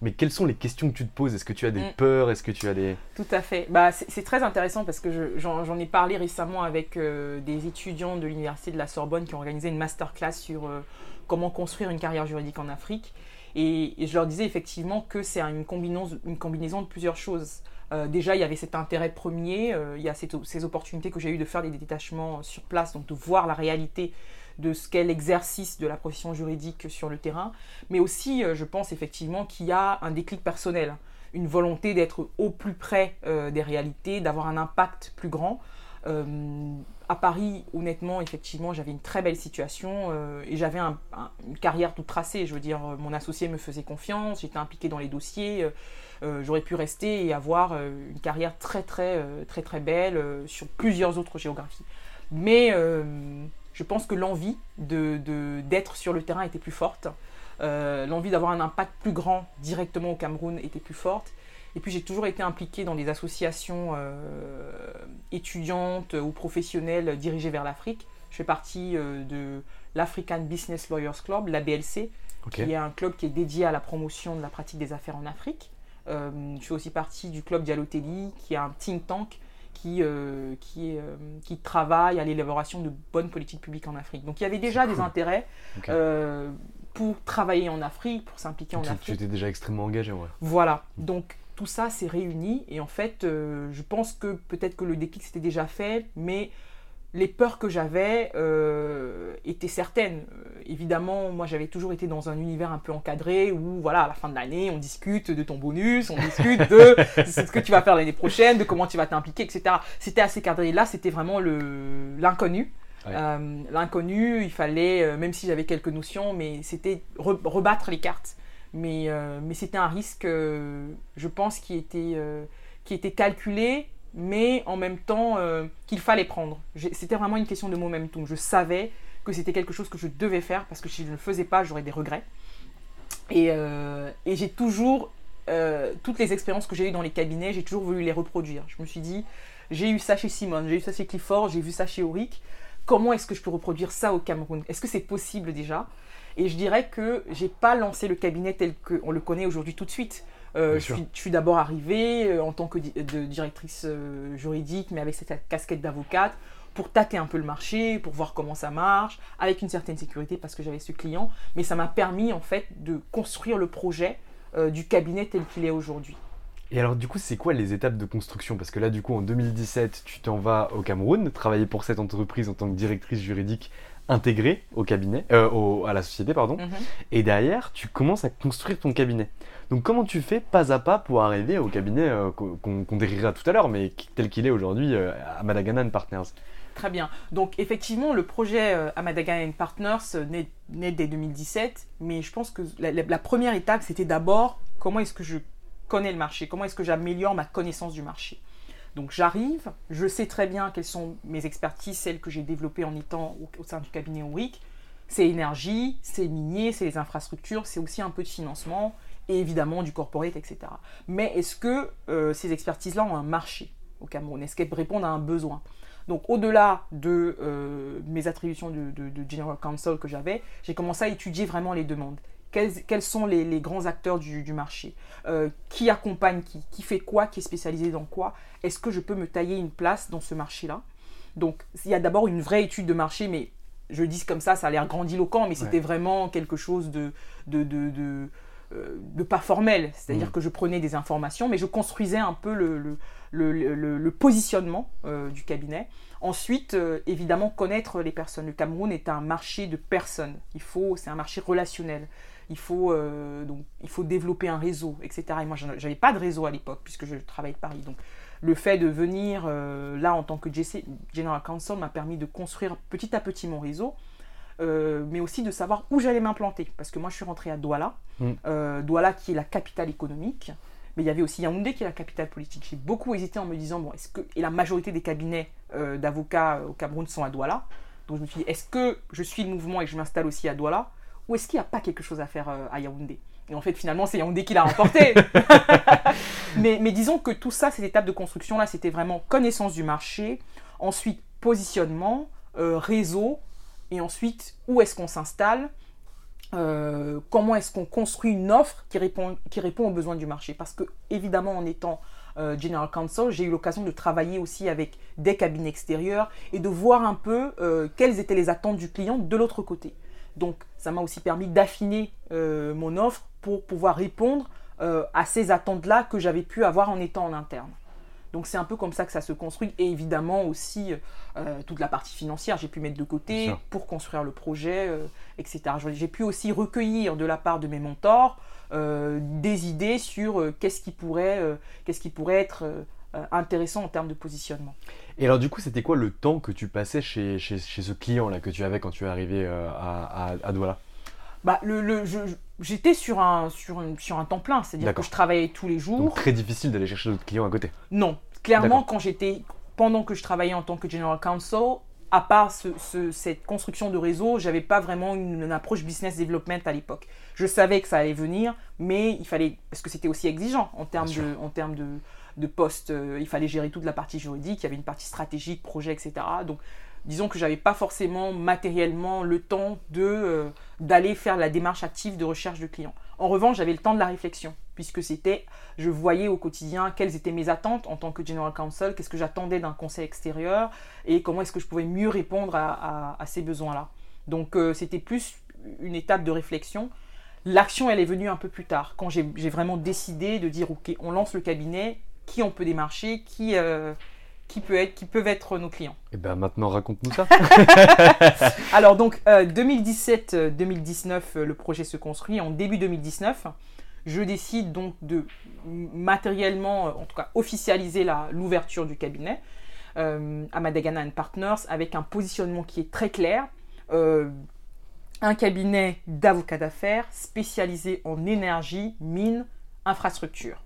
Mais quelles sont les questions que tu te poses? Est-ce que tu as des mm. peurs? Est-ce que tu as des... Tout à fait. Bah, c'est très intéressant parce que j'en ai parlé récemment avec euh, des étudiants de l'Université de la Sorbonne qui ont organisé une masterclass sur euh, comment construire une carrière juridique en Afrique. Et, je leur disais effectivement que c'est une combinaison, une combinaison de plusieurs choses. Euh, déjà, il y avait cet intérêt premier, il y a ces opportunités que j'ai eues de faire des détachements sur place, donc de voir la réalité de ce qu'est l'exercice de la profession juridique sur le terrain, mais aussi, euh, je pense effectivement qu'il y a un déclic personnel, une volonté d'être au plus près euh, des réalités, d'avoir un impact plus grand. Euh, à Paris, honnêtement, effectivement, j'avais une très belle situation et j'avais une carrière toute tracée. Je veux dire, mon associé me faisait confiance, j'étais impliqué dans les dossiers. J'aurais pu rester et avoir une carrière très, très, très, très belle sur plusieurs autres géographies. Mais je pense que l'envie d'être de, d'être sur le terrain était plus forte. Euh, l'envie d'avoir un impact plus grand directement au Cameroun était plus forte. Et puis j'ai toujours été impliquée dans des associations étudiantes ou professionnelles dirigées vers l'Afrique. Je fais partie de l'African Business Lawyers Club, la BLC, qui est un club qui est dédié à la promotion de la pratique des affaires en Afrique. je fais aussi partie du club Dialotelli, qui est un think tank qui, euh, qui, euh, qui travaille à l'élaboration de bonnes politiques publiques en Afrique. Donc il y avait déjà des intérêts euh, pour travailler en Afrique, pour s'impliquer en Afrique. Tu étais déjà extrêmement engagé, ouais. Voilà. Donc tout ça s'est réuni et en fait, je pense que peut-être que le déclic s'était déjà fait, mais les peurs que j'avais euh, étaient certaines. Euh, évidemment, moi j'avais toujours été dans un univers un peu encadré où, voilà, à la fin de l'année, on discute de ton bonus, on discute de ce que tu vas faire l'année prochaine, de comment tu vas t'impliquer, etc. C'était assez cadré. Là, c'était vraiment l'inconnu. Euh, l'inconnu, il fallait, même si j'avais quelques notions, mais c'était rebattre les cartes. Mais, mais c'était un risque, je pense, qui était, qui était calculé mais en même temps euh, qu'il fallait prendre. C'était vraiment une question de momentum. Je savais que c'était quelque chose que je devais faire parce que si je ne le faisais pas, j'aurais des regrets. Et, euh, j'ai toujours, euh, toutes les expériences que j'ai eues dans les cabinets, j'ai toujours voulu les reproduire. Je me suis dit, j'ai eu ça chez Simone, j'ai eu ça chez Clifford, j'ai vu ça chez Auric. Comment est-ce que je peux reproduire ça au Cameroun? Est-ce que c'est possible déjà? Et je dirais que j'ai pas lancé le cabinet tel qu'on le connaît aujourd'hui tout de suite. Euh, je suis, d'abord arrivée euh, en tant que directrice euh, juridique, mais avec cette casquette d'avocate, pour tâter un peu le marché, pour voir comment ça marche, avec une certaine sécurité parce que j'avais ce client. Mais ça m'a permis en fait de construire le projet du cabinet tel qu'il est aujourd'hui. Et alors du coup, c'est quoi les étapes de construction? Parce que là, du coup, en 2017, tu t'en vas au Cameroun, travailler pour cette entreprise en tant que directrice juridique intégrée au cabinet, à la société, pardon. Mhm. Et derrière, tu commences à construire ton cabinet. Donc comment tu fais pas à pas pour arriver au cabinet euh, qu'on décrira tout à l'heure, mais tel qu'il est aujourd'hui euh, à Madaganan Partners? Très bien. Donc effectivement, le projet euh, à Madaganan Partners naît, dès 2017, mais je pense que la, première étape, c'était d'abord comment est-ce que je connais le marché, comment est-ce que j'améliore ma connaissance du marché? Donc j'arrive, je sais très bien quelles sont mes expertises, celles que j'ai développées en étant au, sein du cabinet ORIC. C'est énergie, c'est minier, c'est les infrastructures, c'est aussi un peu de financement, et évidemment du corporate, etc. Mais est-ce que euh, ces expertises-là ont un marché au Cameroun? Est-ce qu'elles répondent à un besoin? Donc au-delà de euh, mes attributions de, General Counsel que j'avais, j'ai commencé à étudier vraiment les demandes. Quels, sont les, grands acteurs du, marché euh, Qui accompagne qui Qui fait quoi Qui est spécialisé dans quoi Est-ce que je peux me tailler une place dans ce marché-là? Donc il y a d'abord une vraie étude de marché, mais je dis comme ça, ça a l'air grandiloquent, mais c'était vraiment quelque chose de, de, de euh, de pas formel, c'est-à-dire mm. que je prenais des informations, mais je construisais un peu le, le, positionnement euh, du cabinet. Ensuite, euh, évidemment, connaître les personnes. Le Cameroun est un marché de personnes. Il faut, c'est un marché relationnel. Il faut, donc, il faut développer un réseau, etc. Et moi, je n'avais pas de réseau à l'époque puisque je travaillais de Paris. Donc, le fait de venir là en tant que General Counsel m'a permis de construire petit à petit mon réseau. Euh, mais aussi de savoir où j'allais m'implanter. Parce que moi, je suis rentrée à Douala, mm. euh, Douala qui est la capitale économique, mais il y avait aussi Yaoundé qui est la capitale politique. J'ai beaucoup hésité en me disant, bon, est-ce que. Et la majorité des cabinets euh, d'avocats au Cameroun sont à Douala. Donc je me suis dit, est-ce que je suis le mouvement et que je m'installe aussi à Douala? Ou est-ce qu'il n'y a pas quelque chose à faire à Yaoundé? Et en fait, finalement, c'est Yaoundé qui l'a remporté. mais, mais, disons que tout ça, cette étape de construction-là, c'était vraiment connaissance du marché, ensuite positionnement, réseau, et ensuite où est-ce qu'on s'installe, euh, comment est-ce qu'on construit une offre qui répond, qui répond aux besoins du marché? Parce que évidemment en étant euh, General Counsel, j'ai eu l'occasion de travailler aussi avec des cabinets extérieurs et de voir un peu euh, quelles étaient les attentes du client de l'autre côté. Donc ça m'a aussi permis d'affiner mon offre pour pouvoir répondre à ces attentes-là que j'avais pu avoir en étant en interne. Donc c'est un peu comme ça que ça se construit. Et évidemment aussi euh, toute la partie financière, j'ai pu mettre de côté pour construire le projet, euh, etc. J'ai pu aussi recueillir de la part de mes mentors euh, des idées sur qu'est-ce qui pourrait, qu'est-ce qui pourrait être intéressant en termes de positionnement. Et alors du coup, c'était quoi le temps que tu passais chez, chez, ce client-là que tu avais quand tu es arrivé à, à, Douala? Bah, le, j'étais sur un, sur, sur un temps plein, c'est-à-dire que je travaillais tous les jours. Donc très difficile d'aller chercher d'autres clients à côté. Non, clairement, quand j'étais, pendant que je travaillais en tant que General Counsel, à part cette construction de réseau, j'avais pas vraiment une, approche business development à l'époque. Je savais que ça allait venir, mais il fallait, parce que c'était aussi exigeant en termes de, en termes de, de poste, euh, il fallait gérer toute la partie juridique, il y avait une partie stratégique, projet, etc. Donc, disons que j'avais pas forcément matériellement le temps de euh, d'aller faire la démarche active de recherche de clients. En revanche, j'avais le temps de la réflexion, puisque c'était, je voyais au quotidien quelles étaient mes attentes en tant que general counsel, qu'est-ce que j'attendais d'un conseil extérieur, et comment est-ce que je pouvais mieux répondre à, ces besoins-là. Donc euh, c'était plus une étape de réflexion. L'action, elle est venue un peu plus tard, quand j'ai vraiment décidé de dire, ok, on lance le cabinet, qui on peut démarcher, qui... Euh, qui, peut être, qui peuvent être nos clients. Et eh bien maintenant, raconte-nous ça. Alors donc, 2017-2019, euh, euh, le projet se construit. En début 2019, je décide donc de matériellement, en tout cas officialiser l'ouverture du cabinet euh, à Madagana Partners avec un positionnement qui est très clair. un cabinet d'avocats d'affaires spécialisé en énergie, mine, infrastructure.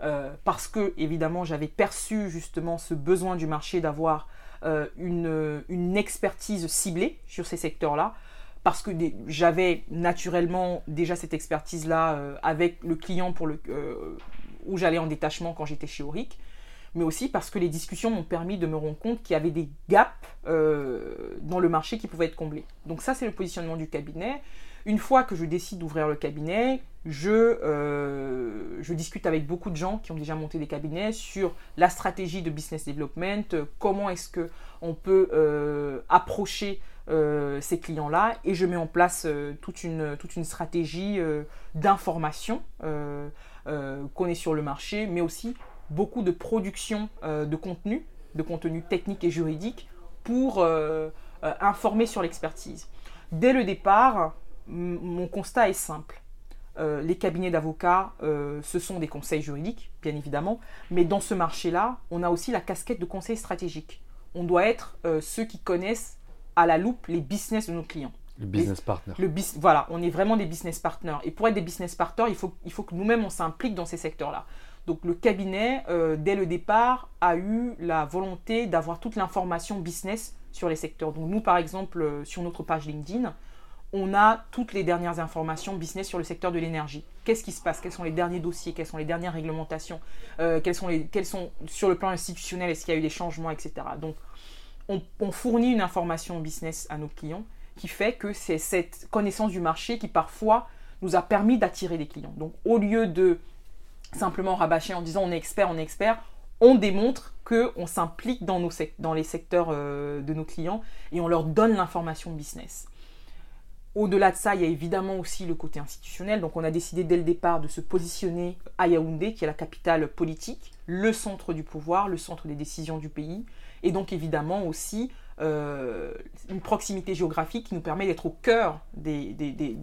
Euh, parce que évidemment j'avais perçu justement ce besoin du marché d'avoir euh, une, expertise ciblée sur ces secteurs-là, parce que j'avais naturellement déjà cette expertise-là euh, avec le client où j'allais en détachement quand j'étais chez Auric, mais aussi parce que les discussions m'ont permis de me rendre compte qu'il y avait des gaps dans le marché qui pouvaient être comblés. Donc ça c'est le positionnement du cabinet. Une fois que je décide d'ouvrir le cabinet, je, euh, je, discute avec beaucoup de gens qui ont déjà monté des cabinets sur la stratégie de business development, comment est-ce qu'on peut euh, approcher euh, ces clients-là, et je mets en place toute, une, toute une stratégie d'information qu'on est sur le marché, mais aussi beaucoup de production de contenu, de contenu technique et juridique pour informer sur l'expertise. Dès le départ, mon constat est simple. Euh, les cabinets d'avocats, euh, ce sont des conseils juridiques, bien évidemment, mais dans ce marché-là, on a aussi la casquette de conseil stratégique. On doit être euh, ceux qui connaissent à la loupe les business de nos clients. Le business partner. Le voilà, on est vraiment des business partners. Et pour être des business partners, il faut, il faut que nous-mêmes, on s'implique dans ces secteurs-là. Donc le cabinet, dès le départ, a eu la volonté d'avoir toute l'information business sur les secteurs. Donc nous, par exemple, sur notre page LinkedIn, on a toutes les dernières informations business sur le secteur de l'énergie. Qu'est-ce qui se passe? Quels sont les derniers dossiers? Quelles sont les dernières réglementations? Euh, quels, sont les, sont sur le plan institutionnel Est-ce qu'il y a eu des changements, etc. Donc, on, fournit une information business à nos clients qui fait que c'est cette connaissance du marché qui parfois nous a permis d'attirer des clients. Donc, au lieu de simplement rabâcher en disant on est expert, on est expert, on démontre qu'on s'implique dans, dans les secteurs euh, de nos clients et on leur donne l'information business. Au-delà de ça, il y a évidemment aussi le côté institutionnel. Donc on a décidé dès le départ de se positionner à Yaoundé, qui est la capitale politique, le centre du pouvoir, le centre des décisions du pays, et donc évidemment aussi euh, une proximité géographique qui nous permet d'être au cœur des,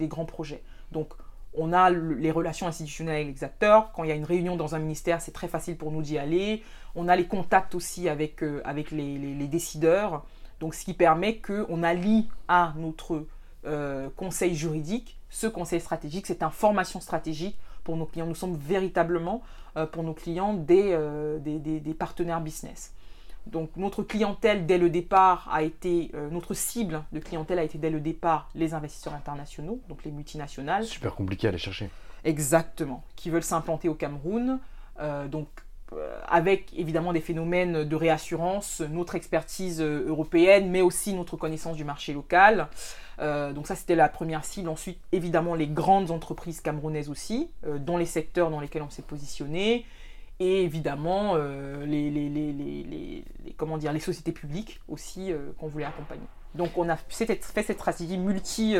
grands projets. Donc on a les relations institutionnelles avec les acteurs. Quand il y a une réunion dans un ministère, c'est très facile pour nous d'y aller. On a les contacts aussi avec, euh, les, les, décideurs. Donc ce qui permet qu'on allie à notre euh, conseil juridique, ce conseil stratégique, cette information stratégique pour nos clients. Nous sommes véritablement euh, pour nos clients euh, des, des, partenaires business. Donc notre clientèle dès le départ a été, notre cible de clientèle a été dès le départ les investisseurs internationaux, donc les multinationales. Super compliqué à aller chercher. Exactement, qui veulent s'implanter au Cameroun. donc avec évidemment des phénomènes de réassurance, notre expertise européenne, mais aussi notre connaissance du marché local. Euh, donc ça, c'était la première cible. Ensuite, évidemment, les grandes entreprises camerounaises aussi, euh, dans les secteurs dans lesquels on s'est positionné. Et évidemment, euh, les, comment dire, les sociétés publiques aussi qu'on voulait accompagner. Donc on a fait cette stratégie multi,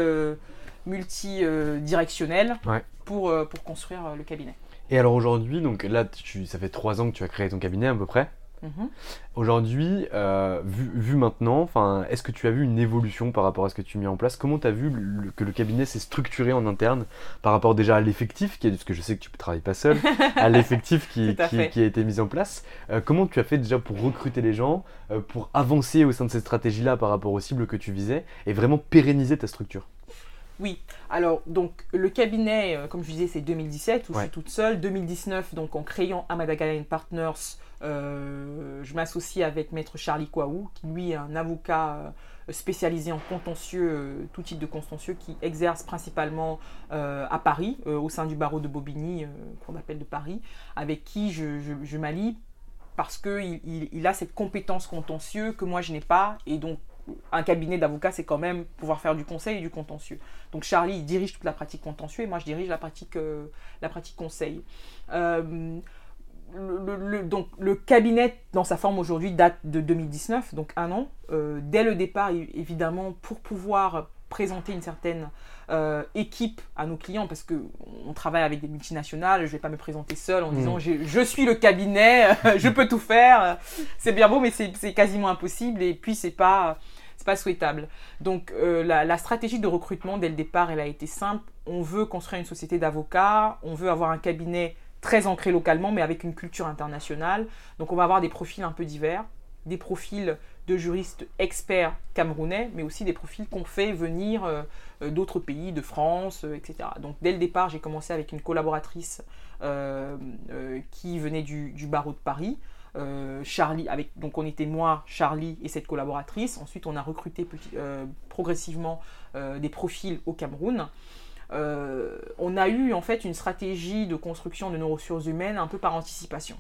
multi directionnelle pour, pour construire le cabinet. Et alors aujourd'hui, donc là, ça fait trois ans que tu as créé ton cabinet à peu près. Mhm. Aujourd'hui, euh, vu, maintenant, est-ce que tu as vu une évolution par rapport à ce que tu as mis en place? Comment tu as vu que le cabinet s'est structuré en interne par rapport déjà à l'effectif, qui est, parce que je sais que tu ne travailles pas seul, à l'effectif qui, qui, a été mis en place euh, Comment tu as fait déjà pour recruter les gens, euh, pour avancer au sein de cette stratégie-là par rapport aux cibles que tu visais et vraiment pérenniser ta structure? Oui, alors donc le cabinet, comme je disais, c'est 2017 où je suis toute seule. 2019, donc en créant Amadaga Partners, je m'associe avec Maître Charlie Kouaou, qui lui est un avocat spécialisé en contentieux, tout type de contentieux, qui exerce principalement à Paris, au sein du barreau de Bobigny, qu'on appelle de Paris, avec qui je, je, m'allie parce qu'il il, a cette compétence contentieux que moi je n'ai pas, et donc un cabinet d'avocats, c'est quand même pouvoir faire du conseil et du contentieux. Donc Charlie dirige toute la pratique contentieux et moi je dirige la pratique, euh, conseil. Euh, donc, le cabinet, dans sa forme aujourd'hui, date de 2019, donc un an. Euh, dès le départ, évidemment, pour pouvoir présenter une certaine équipe à nos clients, parce qu'on travaille avec des multinationales, je ne vais pas me présenter seul en disant mmh. je suis le cabinet, je peux tout faire. C'est bien beau, mais c'est quasiment impossible. Et puis, c'est pas c'est pas souhaitable. Donc euh, la, stratégie de recrutement dès le départ, elle a été simple. On veut construire une société d'avocats, on veut avoir un cabinet très ancré localement, mais avec une culture internationale. Donc on va avoir des profils un peu divers, des profils de juristes experts camerounais, mais aussi des profils qu'on fait venir euh, euh, d'autres pays, de France, etc. Donc dès le départ, j'ai commencé avec une collaboratrice qui venait du barreau de Paris. Euh, Charlie, avec, donc on était moi, Charlie et cette collaboratrice. Ensuite, on a recruté euh, progressivement euh, des profils au Cameroun. on a eu en fait une stratégie de construction de nos ressources humaines un peu par anticipation.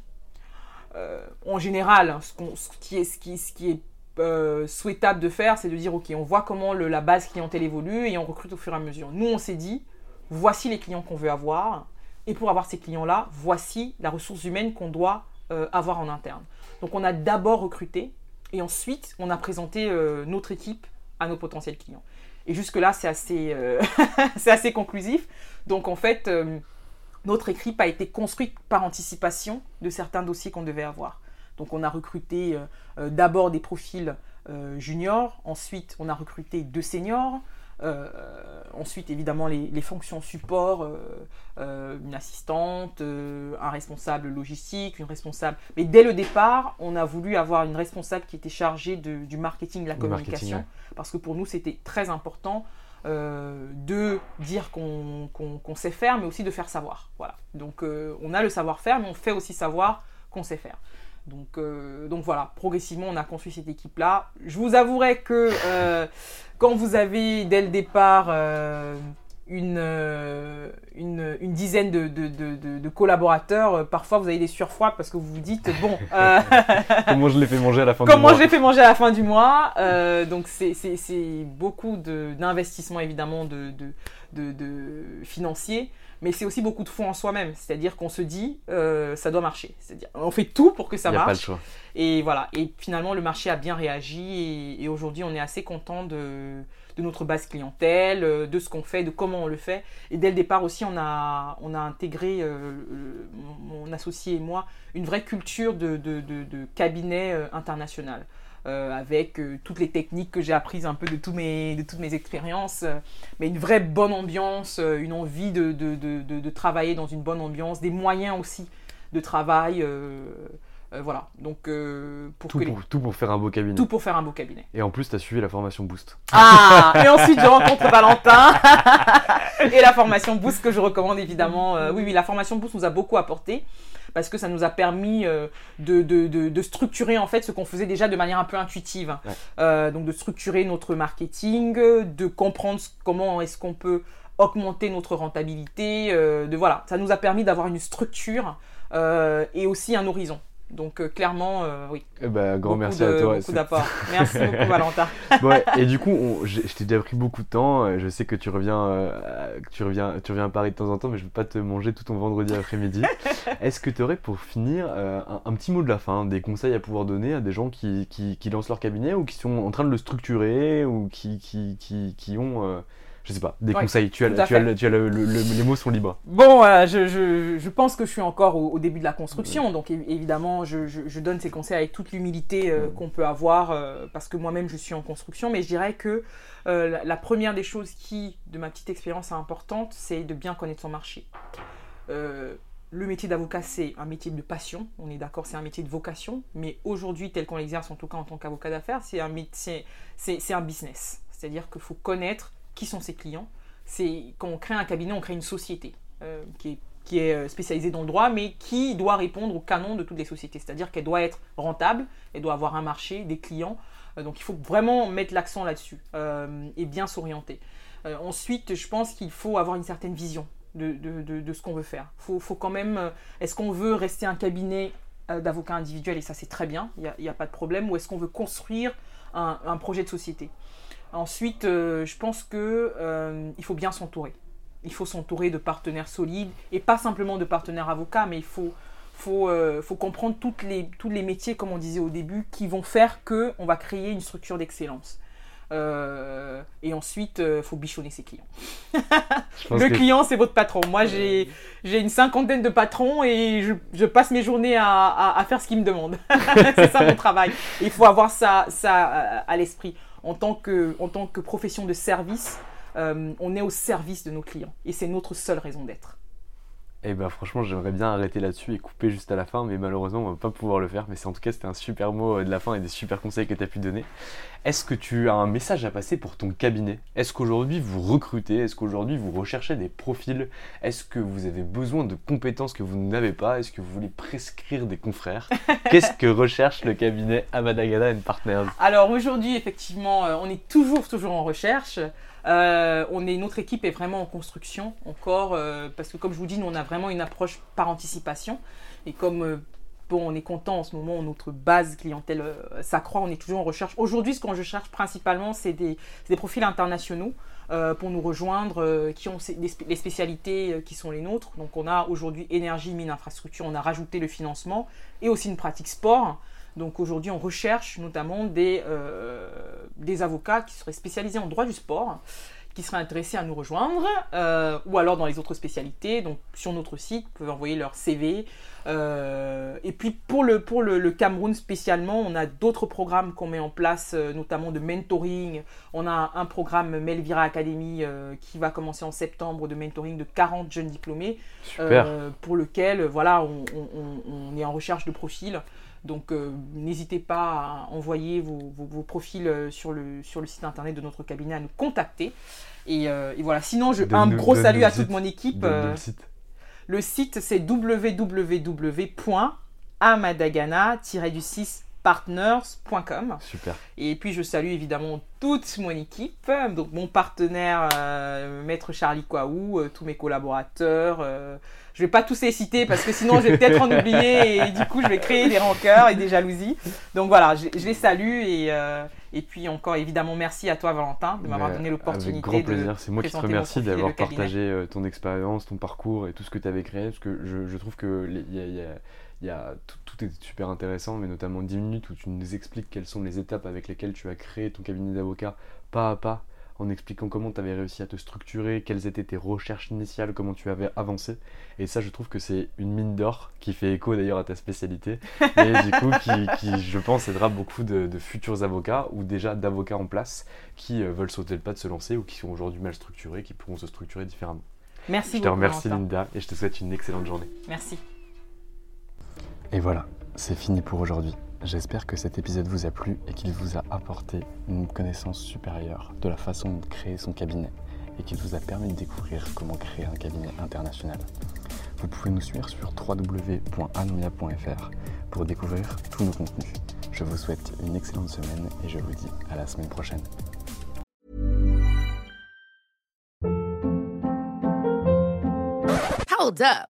en général, ce qui est souhaitable de faire, c'est de dire ok, on voit comment la base clientèle évolue et on recrute au fur et à mesure. Nous, on s'est dit voici les clients qu'on veut avoir et pour avoir ces clients-là, voici la ressource humaine qu'on doit euh, avoir en interne. Donc on a d'abord recruté et ensuite on a présenté euh, notre équipe à nos potentiels clients. Et jusque-là, c'est assez, euh, assez conclusif. Donc en fait, notre équipe a été construite par anticipation de certains dossiers qu'on devait avoir. Donc on a recruté d'abord des profils juniors, ensuite on a recruté deux seniors, euh, ensuite, évidemment, les, fonctions support, euh, euh, une assistante, un responsable logistique, une responsable. Mais dès le départ, on a voulu avoir une responsable qui était chargée du marketing, de la communication, parce que pour nous, c'était très important. de dire qu'on sait faire, mais aussi de faire savoir. Voilà. Donc on a le savoir-faire, mais on fait aussi savoir qu'on sait faire. Donc, donc voilà, progressivement, on a construit cette équipe-là. Je vous avouerai que quand vous avez dès le départ euh, euh, une, une, dizaine de, de, collaborateurs, euh, parfois vous avez des surfroids parce que vous vous dites bon. comment je l'ai fait manger à la fin du mois Comment je l'ai fait manger à la fin du mois Donc c'est beaucoup d'investissement évidemment de, de, financiers mais c'est aussi beaucoup de fonds en soi-même. C'est-à-dire qu'on se dit, euh, ça doit marcher. C'est-à-dire, on fait tout pour que ça marche. Pas le choix. Et voilà. Et finalement, le marché a bien réagi. Et, aujourd'hui, on est assez content de, notre base clientèle, euh, de ce qu'on fait, de comment on le fait. Et dès le départ aussi, on a, on a intégré, euh, mon associé et moi, une vraie culture de, de, de cabinet international. Euh, avec euh, toutes les techniques que j'ai apprises un peu de, tous mes, de toutes mes expériences, euh, mais une vraie bonne ambiance, une envie de, de, de, travailler dans une bonne ambiance, des moyens aussi de travail. voilà, donc pour, tout, pour tout pour faire un beau cabinet. Tout pour faire un beau cabinet. Et en plus, tu as suivi la formation Boost. Ah Et ensuite, je rencontre Valentin et la formation Boost que je recommande évidemment. oui, oui, la formation Boost nous a beaucoup apporté parce que ça nous a permis euh, de, de, de, structurer en fait ce qu'on faisait déjà de manière un peu intuitive. Euh, donc de structurer notre marketing, de comprendre comment est-ce qu'on peut augmenter notre rentabilité. Euh, de voilà, ça nous a permis d'avoir une structure et aussi un horizon. Donc euh, clairement, euh, oui. Eh ben, grand merci à toi. Beaucoup d'apports. Merci beaucoup Valentin. et du coup, je, t'ai déjà pris beaucoup de temps. Euh, je sais que tu reviens, tu reviens, tu reviens à Paris de temps en temps, mais je ne veux pas te manger tout ton vendredi après-midi. Est-ce que tu aurais pour finir un, petit mot de la fin, des conseils à pouvoir donner à des gens qui, qui, qui, lancent leur cabinet ou qui sont en train de le structurer ou qui, qui, qui ont je sais pas, des conseils. Tu as, tu as, tu as les mots sont libres. Bon, euh, je, je, je, pense que je suis encore au, début de la construction, donc évidemment, je, je, donne ces conseils avec toute l'humilité euh, qu'on peut avoir, euh, parce que moi-même, je suis en construction, mais je dirais que la, première des choses qui, de ma petite expérience, est importante, c'est de bien connaître son marché. le métier d'avocat, c'est un métier de passion, on est d'accord, c'est un métier de vocation, mais aujourd'hui, tel qu'on l'exerce, en tout cas en tant qu'avocat d'affaires, c'est un, c'est un business. C'est-à-dire qu'il faut connaître qui sont ses clients. C'est quand on crée un cabinet, on crée une société euh, qui est est spécialisée dans le droit, mais qui doit répondre au canon de toutes les sociétés. C'est-à-dire qu'elle doit être rentable, elle doit avoir un marché, des clients. donc il faut vraiment mettre l'accent là-dessus et bien s'orienter. ensuite, je pense qu'il faut avoir une certaine vision de, ce qu'on veut faire. Faut, faut quand même, euh, est-ce qu'on veut rester un cabinet euh, d'avocats individuels et ça c'est très bien, il n'y a, pas de problème, ou est-ce qu'on veut construire un, projet de société? Ensuite, euh, je pense qu'il il faut bien s'entourer. Il faut s'entourer de partenaires solides et pas simplement de partenaires avocats, mais il faut, faut, faut comprendre toutes les, tous les métiers, comme on disait au début, qui vont faire qu'on va créer une structure d'excellence. Euh, et ensuite, il euh, faut bichonner ses clients. le client, c'est votre patron. Moi, j'ai une cinquantaine de patrons et je, passe mes journées à, faire ce qu'ils me demandent. c'est ça mon travail. il faut avoir ça, ça euh, à l'esprit. En, tant que, profession de service, on est au service de nos clients. Et c'est notre seule raison d'être. Et eh bah ben, franchement j'aimerais bien arrêter là-dessus et couper juste à la fin mais malheureusement on va pas pouvoir le faire. Mais c'est en tout cas c'était un super mot de la fin et des super conseils que tu as pu donner. Est-ce que tu as un message à passer pour ton cabinet? Est-ce qu'aujourd'hui vous recrutez? Est-ce qu'aujourd'hui vous recherchez des profils? Est-ce que vous avez besoin de compétences que vous n'avez pas? Est-ce que vous voulez prescrire des confrères? Qu'est-ce que recherche le cabinet Amadagada Partners? Alors aujourd'hui effectivement euh, on est toujours toujours en recherche. Euh, on est, notre équipe est vraiment en construction encore, euh, parce que comme je vous dis, nous on a vraiment une approche par anticipation. Et comme euh, bon, on est content en ce moment, notre base clientèle s'accroît, on est toujours en recherche. Aujourd'hui, ce qu'on cherche principalement, c'est des, profils internationaux. pour nous rejoindre, qui ont les spécialités qui sont les nôtres. Donc on a aujourd'hui énergie, mine, infrastructure, on a rajouté le financement et aussi une pratique sport. Donc aujourd'hui, on recherche notamment des, euh, des avocats qui seraient spécialisés en droit du sport, qui seraient intéressés à nous rejoindre, euh, ou alors dans les autres spécialités. Donc sur notre site, vous pouvez envoyer leur CV. Euh, et puis pour le, pour le, Cameroun spécialement, on a d'autres programmes qu'on met en place, notamment de mentoring. On a un programme Melvira Academy qui va commencer en septembre de mentoring de 40 jeunes diplômés, pour lequel voilà, on, on, est en recherche de profils. Donc euh, n'hésitez pas à envoyer vos, profils euh, sur le, sur le site internet de notre cabinet à nous contacter. Et, euh, voilà, sinon je, un gros salut à toute mon équipe. le site, le site c'est www.amadagana-du6 partners.com. Super. Et puis je salue évidemment toute mon équipe, donc mon partenaire Maître Charlie Kouaou, tous mes collaborateurs, je vais pas tous les citer parce que sinon je vais peut-être en oublier et du coup je vais créer des rancœurs et des jalousies. Donc voilà, je, les salue et, euh, et puis encore évidemment merci à toi Valentin de m'avoir donné l'opportunité. Avec grand plaisir, c'est moi qui te remercie d'avoir partagé euh, ton expérience, ton parcours et tout ce que tu avais créé parce que je, trouve que y a, tout, tout, est super intéressant, mais notamment 10 minutes où tu nous expliques quelles sont les étapes avec lesquelles tu as créé ton cabinet d'avocat pas à pas en expliquant comment tu avais réussi à te structurer, quelles étaient tes recherches initiales, comment tu avais avancé. Et ça, je trouve que c'est une mine d'or qui fait écho d'ailleurs à ta spécialité. Et du coup, qui, je pense, aidera beaucoup de, futurs avocats ou déjà d'avocats en place qui euh, veulent sauter le pas de se lancer ou qui sont aujourd'hui mal structurés, qui pourront se structurer différemment. Merci Je te remercie, Linda, et je te souhaite une excellente journée. Merci. Et voilà, c'est fini pour aujourd'hui. J'espère que cet épisode vous a plu et qu'il vous a apporté une connaissance supérieure de la façon de créer son cabinet et qu'il vous a permis de découvrir comment créer un cabinet international. Vous pouvez nous suivre sur www.anomia.fr pour découvrir tous nos contenus. Je vous souhaite une excellente semaine et je vous dis à la semaine prochaine. Hold up.